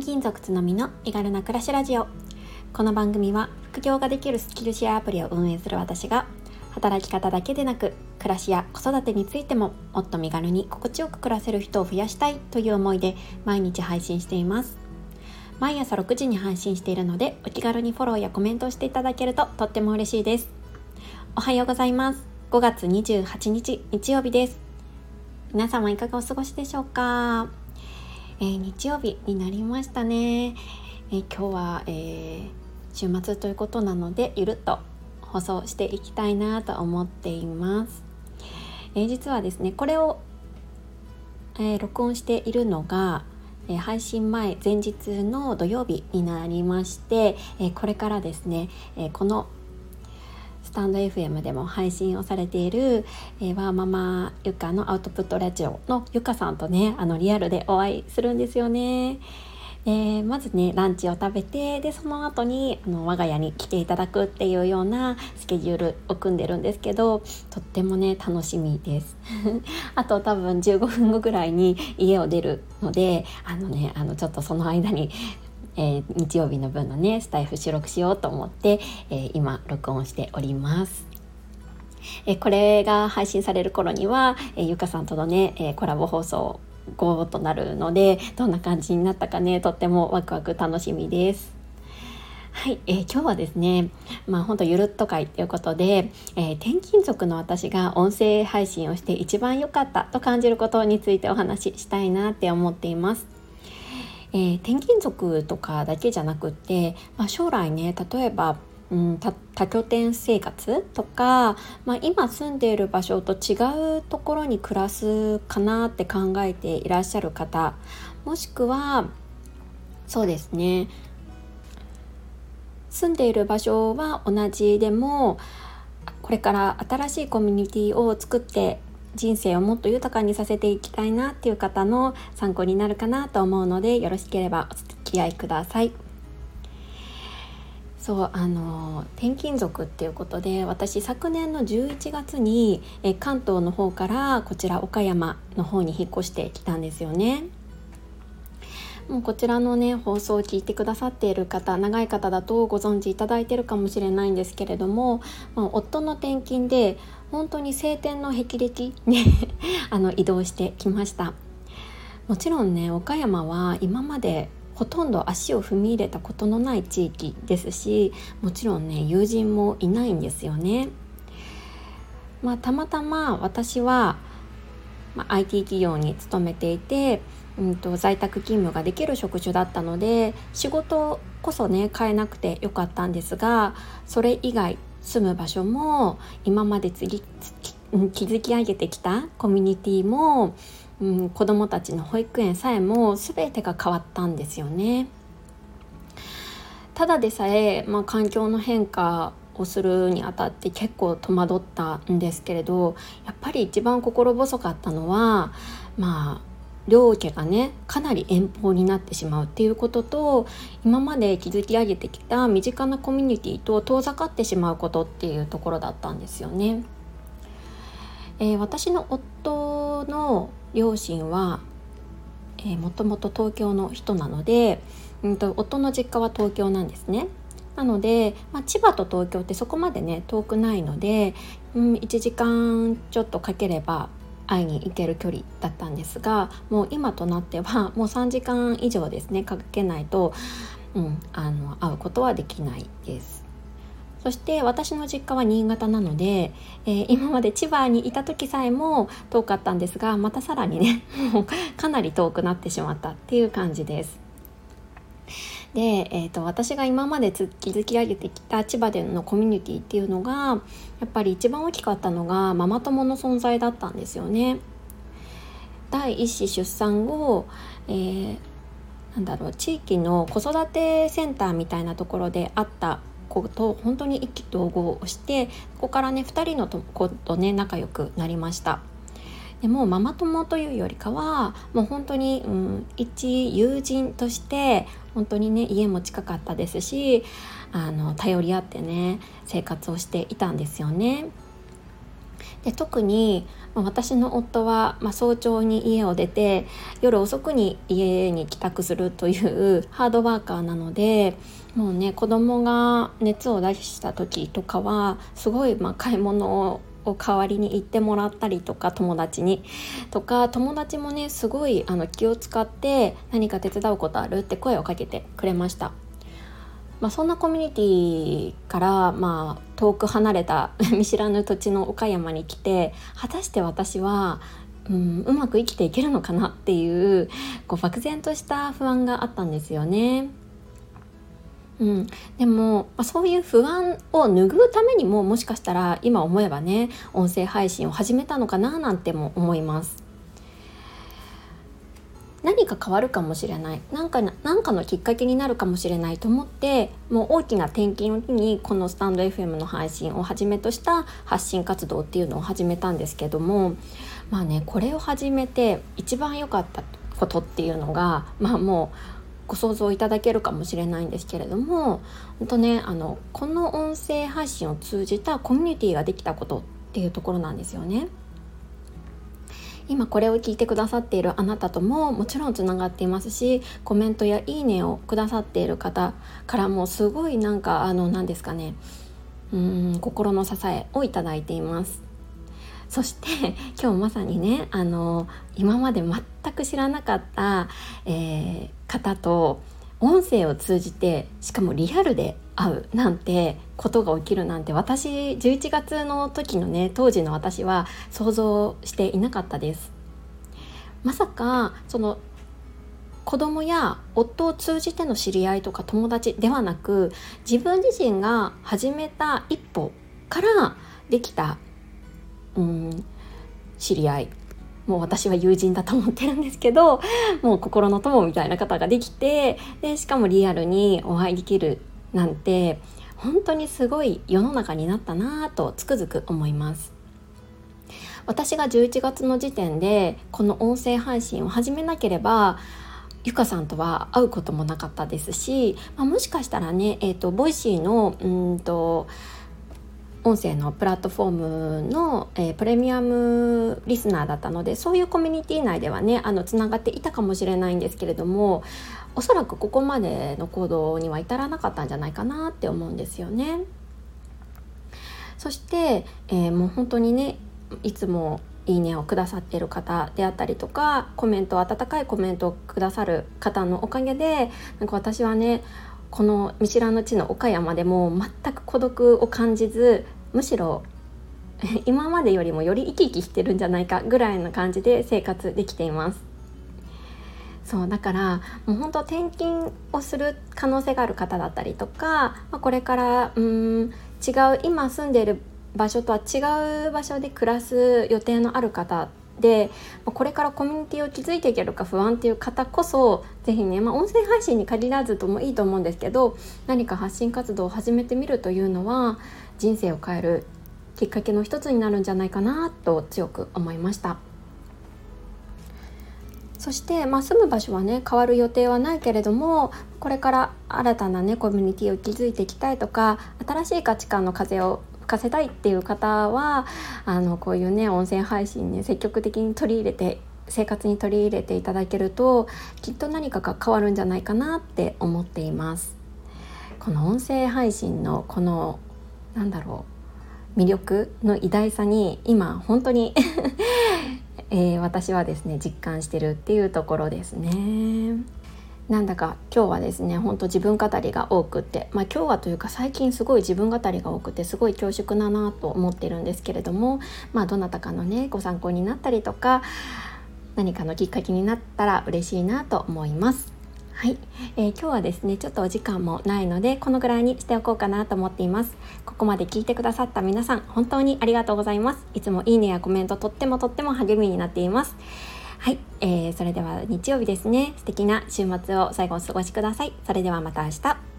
転勤族つのみの身軽な暮らしラジオ。この番組は副業ができるスキルシェアアプリを運営する私が働き方だけでなく暮らしや子育てについてももっと身軽に心地よく暮らせる人を増やしたいという思いで毎日配信しています。毎朝6時に配信しているのでお気軽にフォローやコメントをしていただけるととっても嬉しいです。おはようございます。5月28日日曜日です。皆様いかがお過ごしでしょうか？えー、日曜日になりましたね、えー、今日は、えー、週末ということなのでゆるっと放送していきたいなと思っています、え実はですねこれを、え録音しているのがえ配信前前日の土曜日になりまして、えこれからですね、えこのスタンド FM でも配信をされている、えー、ワーママゆかのアウトプットラジオのゆかさんとねあのリアルでお会いするんですよね。でまずねランチを食べてでその後にあの我が家に来ていただくっていうようなスケジュールを組んでるんですけどとってもね楽しみです あと多分15分後ぐらいに家を出るのであのねあのちょっとその間にえー、日曜日の分のねスタイフ収録しようと思って、えー、今録音しております。えー、これが配信される頃には、えゆかさんとのね、えコラボ放送後となるのでどんな感じになったかねとってもワクワク楽しみです。はい、えー、今日はですね、まあ本当ゆるっと会ということで、えー、転勤族の私が音声配信をして一番良かったと感じることについてお話ししたいなって思っています。えー、転勤族とかだけじゃなくって、まあ、将来ね例えばうん、多拠点生活とか、まあ、今住んでいる場所と違うところに暮らすかなって考えていらっしゃる方もしくはそうですね住んでいる場所は同じでもこれから新しいコミュニティを作って人生をもっと豊かにさせていきたいなっていう方の参考になるかなと思うのでよろしければお付き合いください。そうあの転勤族っていうことで私昨年の11月にえ関東の方からこちら岡山の方に引っ越してきたんですよね。もうこちらのね放送を聞いてくださっている方長い方だとご存知いただいてるかもしれないんですけれども、まあ、夫の転勤で本当に晴天の霹靂。に あの移動してきました。もちろんね岡山は今までほとんど足を踏み入れたことのない地域ですしもちろんね友人もいないんですよね。まあ、たまたま私は、まあ、IT 企業に勤めていてうんと、在宅勤務ができる職種だったので仕事こそね変えなくてよかったんですがそれ以外住む場所も今まで築き上げてきたコミュニティも、うん、子どもたちの保育園さえも全てが変わったんですよね。ただでさえ、まあ、環境の変化をするにあたって結構戸惑ったんですけれどやっぱり一番心細かったのはまあ両家がねかなり遠方になってしまうっていうことと今まで築き上げてきた身近なコミュニティと遠ざかってしまうことっていうところだったんですよね。えー、私の夫の両親は、えー、もともと東京の人なので、うんと、夫の実家は東京なんですね。なので、まあ、千葉と東京ってそこまでね遠くないので、うん、1時間ちょっとかければ会いに行ける距離だったんですがもう今となっては もう3時間以上ですねかけないと、うん、あの会うことはできないです。そして私の実家は新潟なので、えー、今まで千葉にいた時さえも遠かったんですがまたさらにね もうかなり遠くなってしまったっていう感じです。で、えーと、私が今まで築き上げてきた千葉でのコミュニティっていうのがやっぱり一番大きかったのがママ友の存在だったんですよね。第一子出産後、えー、なんだろう地域の子育てセンターみたいなところであった子と本当に意気投合をしてここからね2人の子とね仲良くなりました。でもママ友というよりかはもう本当に、うん、一友人として本当にね家も近かったですしあの頼り合ってね生活をしていたんですよね。で特に、私の夫は、まあ、早朝に家を出て夜遅くに家に帰宅するという ハードワーカーなのでもうね子供が熱を出した時とかはすごいまあ買い物を代わりに行ってもらったりとか友達にとか友達もねすごいあの気を使って何か手伝うことあるって声をかけてくれました。まあ、そんなコミュニティから、まあ、遠く離れた 見知らぬ土地の岡山に来て果たして私は、うん、うまく生きていけるのかなっていうこう漠然とした不安があったんですよね。うん、でも、まあ、そういう不安を拭うためにももしかしたら今思えばね音声配信を始めたのかななんても思います。何か変わるかもしれない何か何かのきっかけになるかもしれないと思ってもう大きな転機の日にこのスタンド FM の配信をはじめとした発信活動っていうのを始めたんですけどもまあねこれを始めて一番良かったことっていうのがまあもうご想像いただけるかもしれないんですけれども本当ねあのこの音声配信を通じたコミュニティができたことっていうところなんですよね。今これを聞いてくださっているあなたとももちろんつながっていますしコメントやいいねをくださっている方からもすごいなんかあの何ですかねうん心の支えをいただいていますそして今日まさにねあの今まで全く知らなかった、えー、方と音声を通じてしかもリアルで会うなんてことが起きるなんて私11月の時のね当時の私は想像していなかったです。まさかその子供や夫を通じての知り合いとか友達ではなく自分自身が始めた一歩からできたうん知り合い。もう私は友人だと思ってるんですけどもう心の友みたいな方ができてでしかもリアルにお会いできるなんて本当にすごい世の中になったなぁとつくづく思います。私が11月の時点でこの音声配信を始めなければゆかさんとは会うこともなかったですし、まあ、もしかしたらね、えーと、 Voicy のうんと音声のプラットフォームの、えー、プレミアムリスナーだったのでそういうコミュニティ内ではねあのつながっていたかもしれないんですけれどもおそらくここまでの行動には至らなかったんじゃないかなって思うんですよね。そして、えー、もう本当にねいつもいいねをくださっている方であったりとかコメント温かいコメントをくださる方のおかげでなんか私はねこの見知らぬ地の岡山でも全く孤独を感じずむしろ 今までよりもより生き生きしてるんじゃないかぐらいな感じで生活できています。そうだからもう本当転勤をする可能性がある方だったりとか、まあ、これからうん違う今住んでいる場所とは違う場所で暮らす予定のある方でこれからコミュニティを築いていけるか不安っていう方こそ是非ね、まあ、音声配信に限らずともいいと思うんですけど何か発信活動を始めてみるというのは人生を変えるきっかけの一つになるんじゃないかなと強く思いました。そして、まあ、住む場所はね変わる予定はないけれどもこれから新たなねコミュニティを築いていきたいとか新しい価値観の風をかせたいっていう方はあのこういうね音声配信ね積極的に取り入れて生活に取り入れていただけるときっと何かが変わるんじゃないかなって思っていますこの音声配信のこのなんだろう魅力の偉大さに今本当に えー、私はですね実感してるっていうところですね。なんだか今日はですねほんと自分語りが多くってまあ今日はというか最近すごい自分語りが多くてすごい恐縮だなと思ってるんですけれどもまあどなたかのねご参考になったりとか何かのきっかけになったら嬉しいなと思います。はい、えー、今日はですねちょっとお時間もないのでこのぐらいにしておこうかなと思っています。ここまで聞いてくださった皆さん本当にありがとうございます。いつもいいねやコメントとってもとっても励みになっています。はい、えー、それでは日曜日ですね。素敵な週末を最後お過ごしください。それではまた明日。